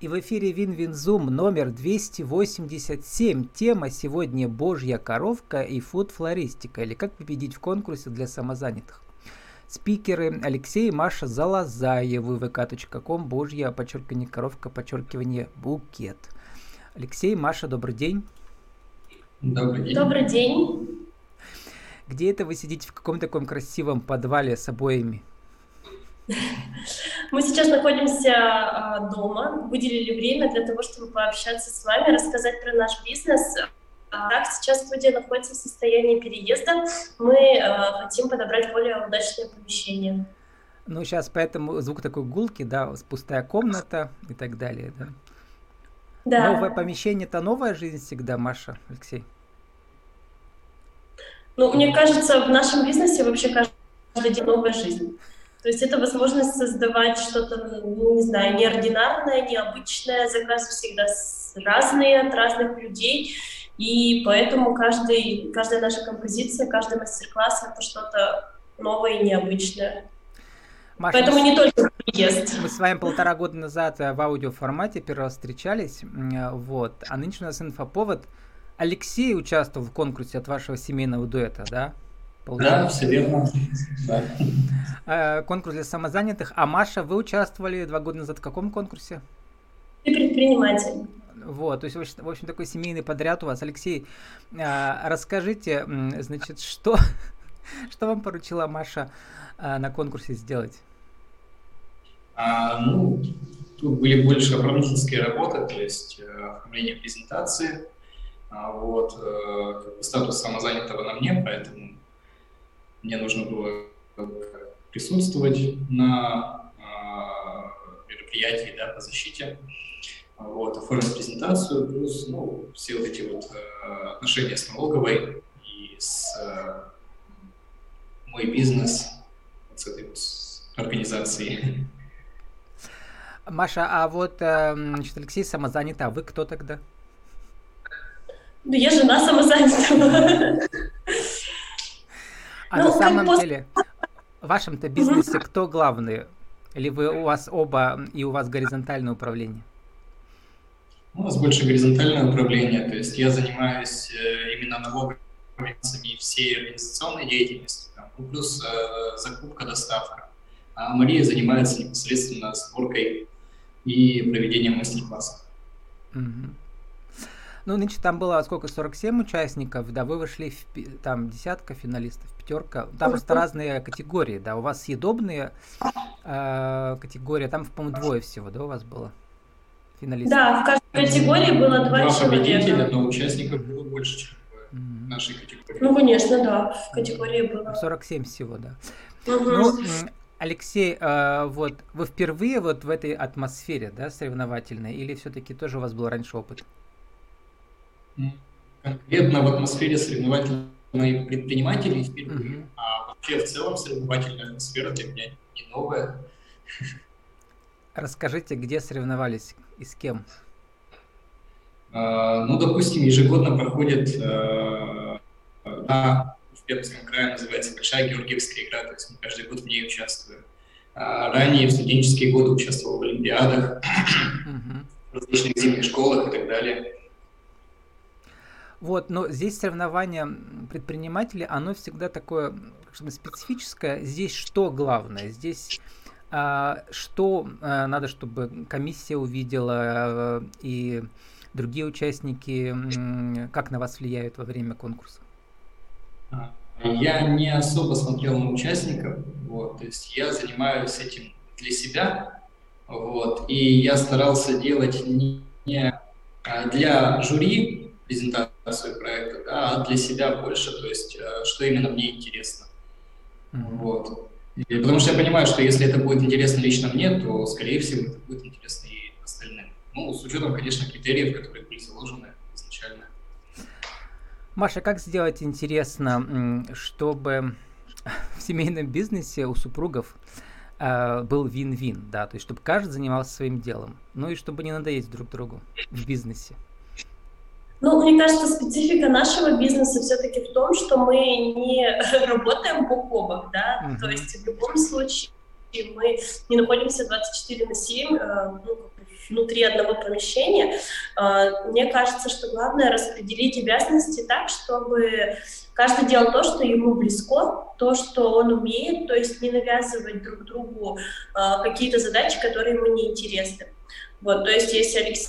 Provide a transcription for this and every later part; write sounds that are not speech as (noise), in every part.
И в эфире Винвинзум номер 287. Тема сегодня «Божья коровка и food-флористика» или «Как победить в конкурсе для самозанятых». Спикеры Алексей и Маша Залазаевы, vk.com, Божья, подчеркивание, коровка, подчеркивание, букет. Алексей, Маша, добрый день. Добрый день. Добрый день. Где это вы сидите в каком-то таком красивом подвале с обоями? (laughs) Мы сейчас находимся а, дома, выделили время для того, чтобы пообщаться с вами, рассказать про наш бизнес. А, так, сейчас студия находится в состоянии переезда. Мы э, хотим подобрать более удачное помещение. Ну, сейчас поэтому звук такой гулки, да, пустая комната и так далее, да. Да. Новое помещение – это новая жизнь всегда, Маша, Алексей? Ну, мне кажется, в нашем бизнесе вообще каждый день новая жизнь. То есть это возможность создавать что-то, ну, не знаю, неординарное, необычное, заказы всегда разные от разных людей, и поэтому каждый, каждая наша композиция, каждый мастер-класс — это что-то новое и необычное. Маша, Поэтому не только приезд. Мы с вами полтора года назад э, в аудиоформате первый раз встречались, э, вот, а нынче у нас инфоповод. Алексей участвовал в конкурсе от вашего семейного дуэта, да? Получается? Да, все верно. Да. Э, конкурс для самозанятых. А Маша, вы участвовали два года назад в каком конкурсе? Ты предприниматель. Вот, то есть, в общем, такой семейный подряд у вас. Алексей, э, расскажите, значит, что, (laughs) что вам поручила Маша э, на конкурсе сделать? А, ну, тут были больше оформительские работы, то есть оформление презентации. А вот, статус самозанятого на мне, поэтому мне нужно было присутствовать на э, мероприятии да, по защите, вот, оформить презентацию, плюс ну, все вот эти вот э, отношения с налоговой и с э, мой бизнес, вот с этой вот организацией. Маша, а вот значит, Алексей самозанят, а вы кто тогда? Ну, я жена самозанятого. А ну, на самом пост... деле, в вашем-то бизнесе кто главный? Или вы у вас оба и у вас горизонтальное управление? У нас больше горизонтальное управление, то есть я занимаюсь э, именно налоговыми и всей организационной деятельностью, там, ну, плюс э, закупка, доставка. А Мария занимается непосредственно сборкой и проведением мастер-классов. Угу. Ну, нынче там было сколько, 47 участников, да, вы вышли в там десятка финалистов, пятерка. Там просто разные категории, да, у вас съедобные э, категории, там, по-моему, двое всего, да, у вас было финалистов? Да, в каждой категории было два, два человека. победителя, но участников было больше, чем в нашей категории. Ну, конечно, да, в категории было. 47 всего, да. Угу. Ну, Алексей, э, вот вы впервые вот в этой атмосфере, да, соревновательной, или все-таки тоже у вас был раньше опыт? Конкретно в атмосфере соревновательной предпринимателей впервые, mm-hmm. а вообще в целом соревновательная атмосфера для меня не новая. Расскажите, где соревновались и с кем? Uh, ну, допустим, ежегодно проходит uh, на, в Пермском крае называется Большая Георгиевская игра, то есть мы каждый год в ней участвуем. Uh, ранее в студенческие годы участвовал в Олимпиадах, в различных зимних школах и так далее. Вот, но здесь соревнование предпринимателей, оно всегда такое как специфическое. Здесь что главное? Здесь а, что а, надо, чтобы комиссия увидела а, и другие участники, как на вас влияют во время конкурса? Я не особо смотрел на участников, вот, то есть я занимаюсь этим для себя, вот, и я старался делать не для жюри, презентацию проекта, да, а для себя больше, то есть э, что именно мне интересно. Mm-hmm. Вот. И, потому что я понимаю, что если это будет интересно лично мне, то, скорее всего, это будет интересно и остальным. Ну, с учетом, конечно, критериев, которые были заложены изначально. Маша, как сделать интересно, чтобы (laughs) в семейном бизнесе у супругов э, был вин-вин, да, то есть чтобы каждый занимался своим делом, ну и чтобы не надоесть друг другу в бизнесе? Ну, мне кажется, специфика нашего бизнеса все-таки в том, что мы не (laughs) работаем бок о бок, да, uh-huh. то есть в любом случае мы не находимся 24 на 7 э, ну, внутри одного помещения. А, мне кажется, что главное распределить обязанности так, чтобы каждый делал то, что ему близко, то, что он умеет, то есть не навязывать друг другу а, какие-то задачи, которые ему не интересны. Вот, то есть если Алексей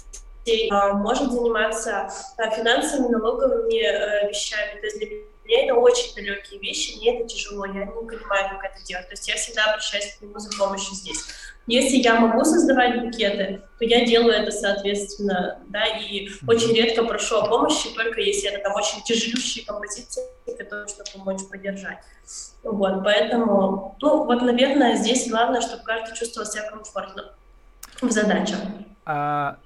а, может заниматься финансовыми, налоговыми э, вещами, то есть для меня это очень далекие вещи, мне это тяжело, я не понимаю, как это делать. То есть я всегда обращаюсь к нему за помощью здесь. Если я могу создавать букеты, то я делаю это соответственно, да, и очень редко прошу о помощи, только если это там очень тяжелющие композиции, которые нужно помочь поддержать. Вот, поэтому, ну, вот, наверное, здесь главное, чтобы каждый чувствовал себя комфортно в задачах. А,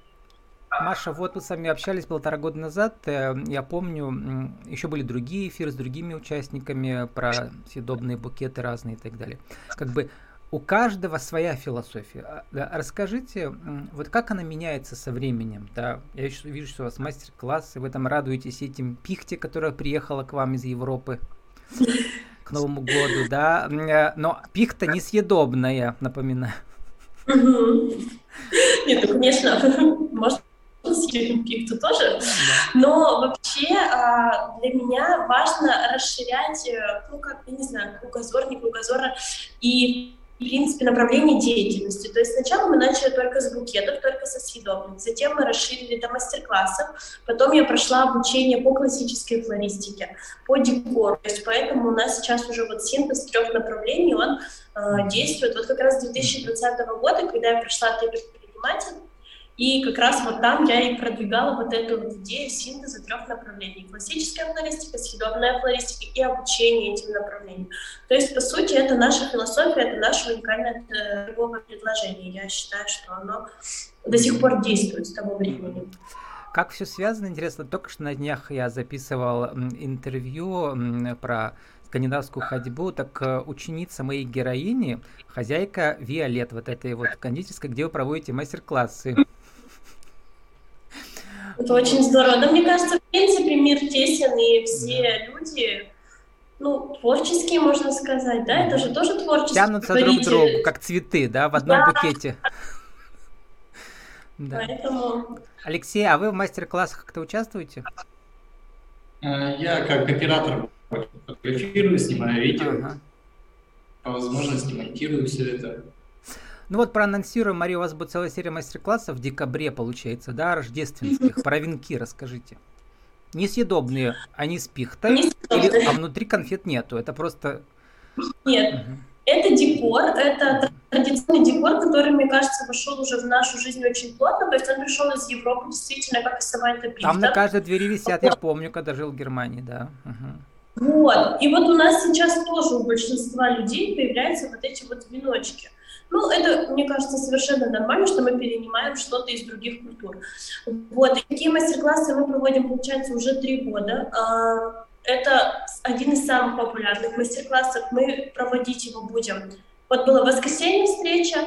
Маша, вот мы с вами общались полтора года назад. Э, я помню, еще были другие эфиры с другими участниками про съедобные букеты разные и так далее. Как бы у каждого своя философия. А, расскажите, вот как она меняется со временем? Да? Я вижу, что у вас мастер-классы, вы там радуетесь этим пихте, которая приехала к вам из Европы к Новому году, да? Э, но пихта несъедобная, напоминаю. Нет, ну, конечно, съесть пихту тоже. Но вообще а, для меня важно расширять, э, ну, как, я не знаю, кругозор, не кругозора, и в принципе, направление деятельности. То есть сначала мы начали только с букетов, только со съедобных, затем мы расширили до мастер-классов, потом я прошла обучение по классической флористике, по декору, то есть поэтому у нас сейчас уже вот синтез трех направлений, он э, действует. Вот как раз с 2020 года, когда я пришла ты предприниматель, и как раз вот там я и продвигала вот эту вот идею синтеза трех направлений. Классическая флористика, съедобная флористика и обучение этим направлениям. То есть, по сути, это наша философия, это наше уникальное э, торговое предложение. Я считаю, что оно до сих пор действует с того времени. Как все связано, интересно, только что на днях я записывал интервью про скандинавскую ходьбу, так э, ученица моей героини, хозяйка Виолет, вот этой вот кондитерской, где вы проводите мастер-классы. Это очень здорово. Да, мне кажется, в принципе, мир тесен, и все люди, ну, творческие, можно сказать, да, это же тоже творчество. Тянутся друг к другу, как цветы, да, в одном да. букете. (laughs) Да. Поэтому... Алексей, а вы в мастер-классах как-то участвуете? Э, я как оператор фотографирую, снимаю видео, ага. по возможности монтирую все это. Ну вот проанонсируем, Мария, у вас будет целая серия мастер-классов в декабре, получается, да, рождественских. Про венки расскажите. Несъедобные, они с пихтой, или, а внутри конфет нету, это просто... Нет, угу. это декор, это традиционный декор, который, мне кажется, вошел уже в нашу жизнь очень плотно, то есть он пришел из Европы, действительно, как и сама эта пихта. Там на каждой двери висят, я помню, когда жил в Германии, да. Угу. Вот, и вот у нас сейчас тоже у большинства людей появляются вот эти вот веночки. Ну, это, мне кажется, совершенно нормально, что мы перенимаем что-то из других культур. Вот, такие мастер-классы мы проводим, получается, уже три года. А, это один из самых популярных мастер-классов. Мы проводить его будем. Вот было воскресенье встреча,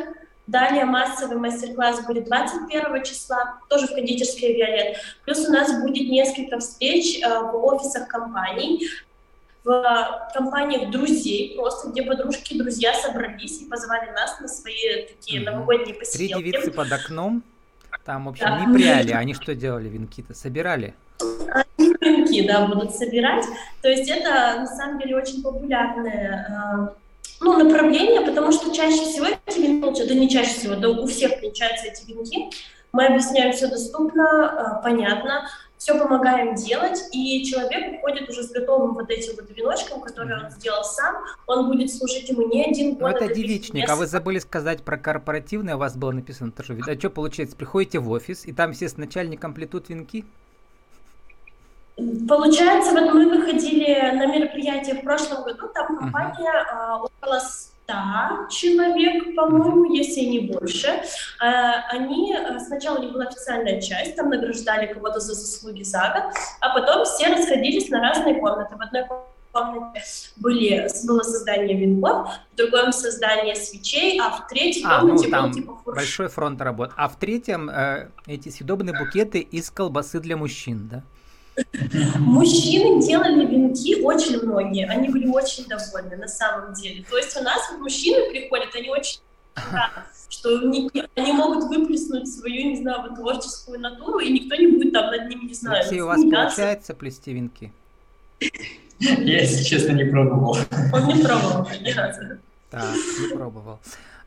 Далее массовый мастер-класс будет 21 числа, тоже в кондитерской «Виолет». Плюс у нас будет несколько встреч э, в офисах компаний в компаниях друзей, просто где подружки и друзья собрались и позвали нас на свои такие новогодние посиделки. Три девицы под окном, там, в общем, да. не пряли, они что делали, венки-то, собирали? Они венки, да, будут собирать. То есть это, на самом деле, очень популярное э, ну, направление, потому что чаще всего эти венки, да не чаще всего, да у всех получаются эти венки, мы объясняем все доступно, э, понятно, все помогаем делать, и человек уходит уже с готовым вот этим вот веночком, который он сделал сам, он будет служить ему не один год. Ну, это девичник, а вы забыли сказать про корпоративное, у вас было написано тоже. А что получается, приходите в офис, и там все с начальником плетут венки? Получается, вот мы выходили на мероприятие в прошлом году, там компания uh-huh. около 100 человек, по-моему, если не больше. А, они, э, сначала них была официальная часть, там награждали кого-то за заслуги за год, а потом все расходились на разные комнаты. В одной комнате были, было создание венков, в другом создание свечей, а в третьей а, комнате ну, там был типа фурш. большой фронт работ. А в третьем э, эти съедобные букеты из колбасы для мужчин, да? Мужчины делали венки очень многие, они были очень довольны на самом деле. То есть у нас вот мужчины приходят, они очень что они могут выплеснуть свою, не знаю, вот, творческую натуру, и никто не будет там над ними, не знаю, Алексей, у вас получается плести венки? Я, если честно, не пробовал. Он не пробовал ни разу. Так, не пробовал.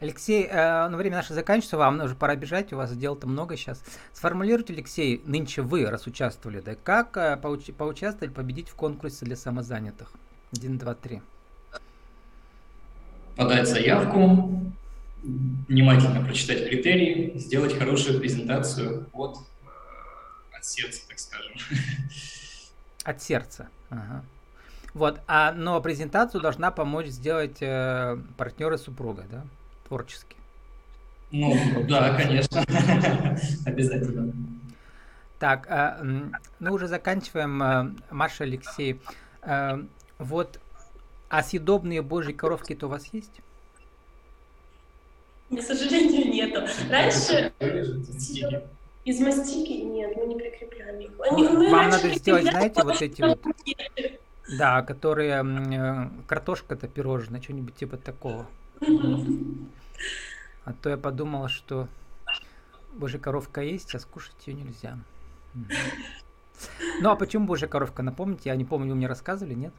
Алексей, э, ну, время наше заканчивается, вам уже пора бежать, у вас дел-то много сейчас. Сформулируйте, Алексей, нынче вы, раз участвовали, да, как э, поуч- поучаствовать, победить в конкурсе для самозанятых? Один, два, три. Подать заявку, внимательно прочитать критерии, сделать хорошую презентацию от, э, от сердца, так скажем. (laughs) От сердца. Ага. Вот, а, но презентацию должна помочь сделать э, партнеры супруга, да? Творчески? Ну, да, конечно. (laughs) Обязательно. Так, э, ну уже заканчиваем. Э, Маша, Алексей, э, вот, а съедобные божьи коровки-то у вас есть? К сожалению, нету. (laughs) Раньше... Из мастики? Нет, мы не прикрепляем их. Они, Вам надо сделать, знаете, вот эти вот... (laughs) Да, которые э, картошка-то пирожная, что-нибудь типа такого. А то я подумала, что божья коровка есть, а скушать ее нельзя. Ну а почему божья коровка? Напомните, я не помню, вы мне рассказывали, нет?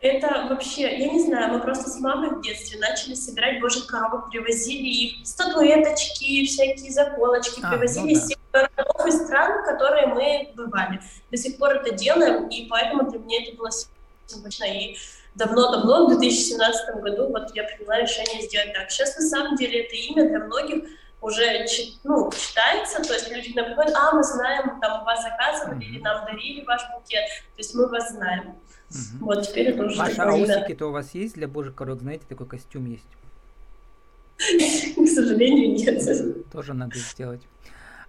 Это вообще, я не знаю, мы просто с мамой в детстве начали собирать божьих коровок, привозили их, статуэточки, всякие заколочки, а, привозили ну, да. из тех городов и стран, которые мы бывали. До сих пор это делаем, и поэтому для меня это было символично. И давно-давно, в 2017 году, вот я приняла решение сделать так. Сейчас, на самом деле, это имя для многих уже ну, читается, то есть люди к нам приходят, а, мы знаем, там, у вас заказывали или нам дарили ваш букет, то есть мы вас знаем. Угу. Вот, теперь это уже Маша, а усики-то у вас есть для божьих коровок, знаете, такой костюм есть? (laughs) К сожалению, нет. Тоже надо сделать.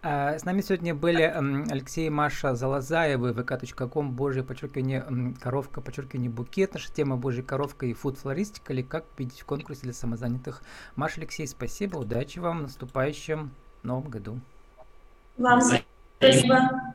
А, с нами сегодня были Алексей и Маша Залазаевы, vk.com, Божье, подчеркивание, коровка, подчеркивание, букет. Наша тема Божья коровка и фуд-флористика, или как победить в конкурсе для самозанятых. Маша, Алексей, спасибо, удачи вам в наступающем Новом году. Вам спасибо.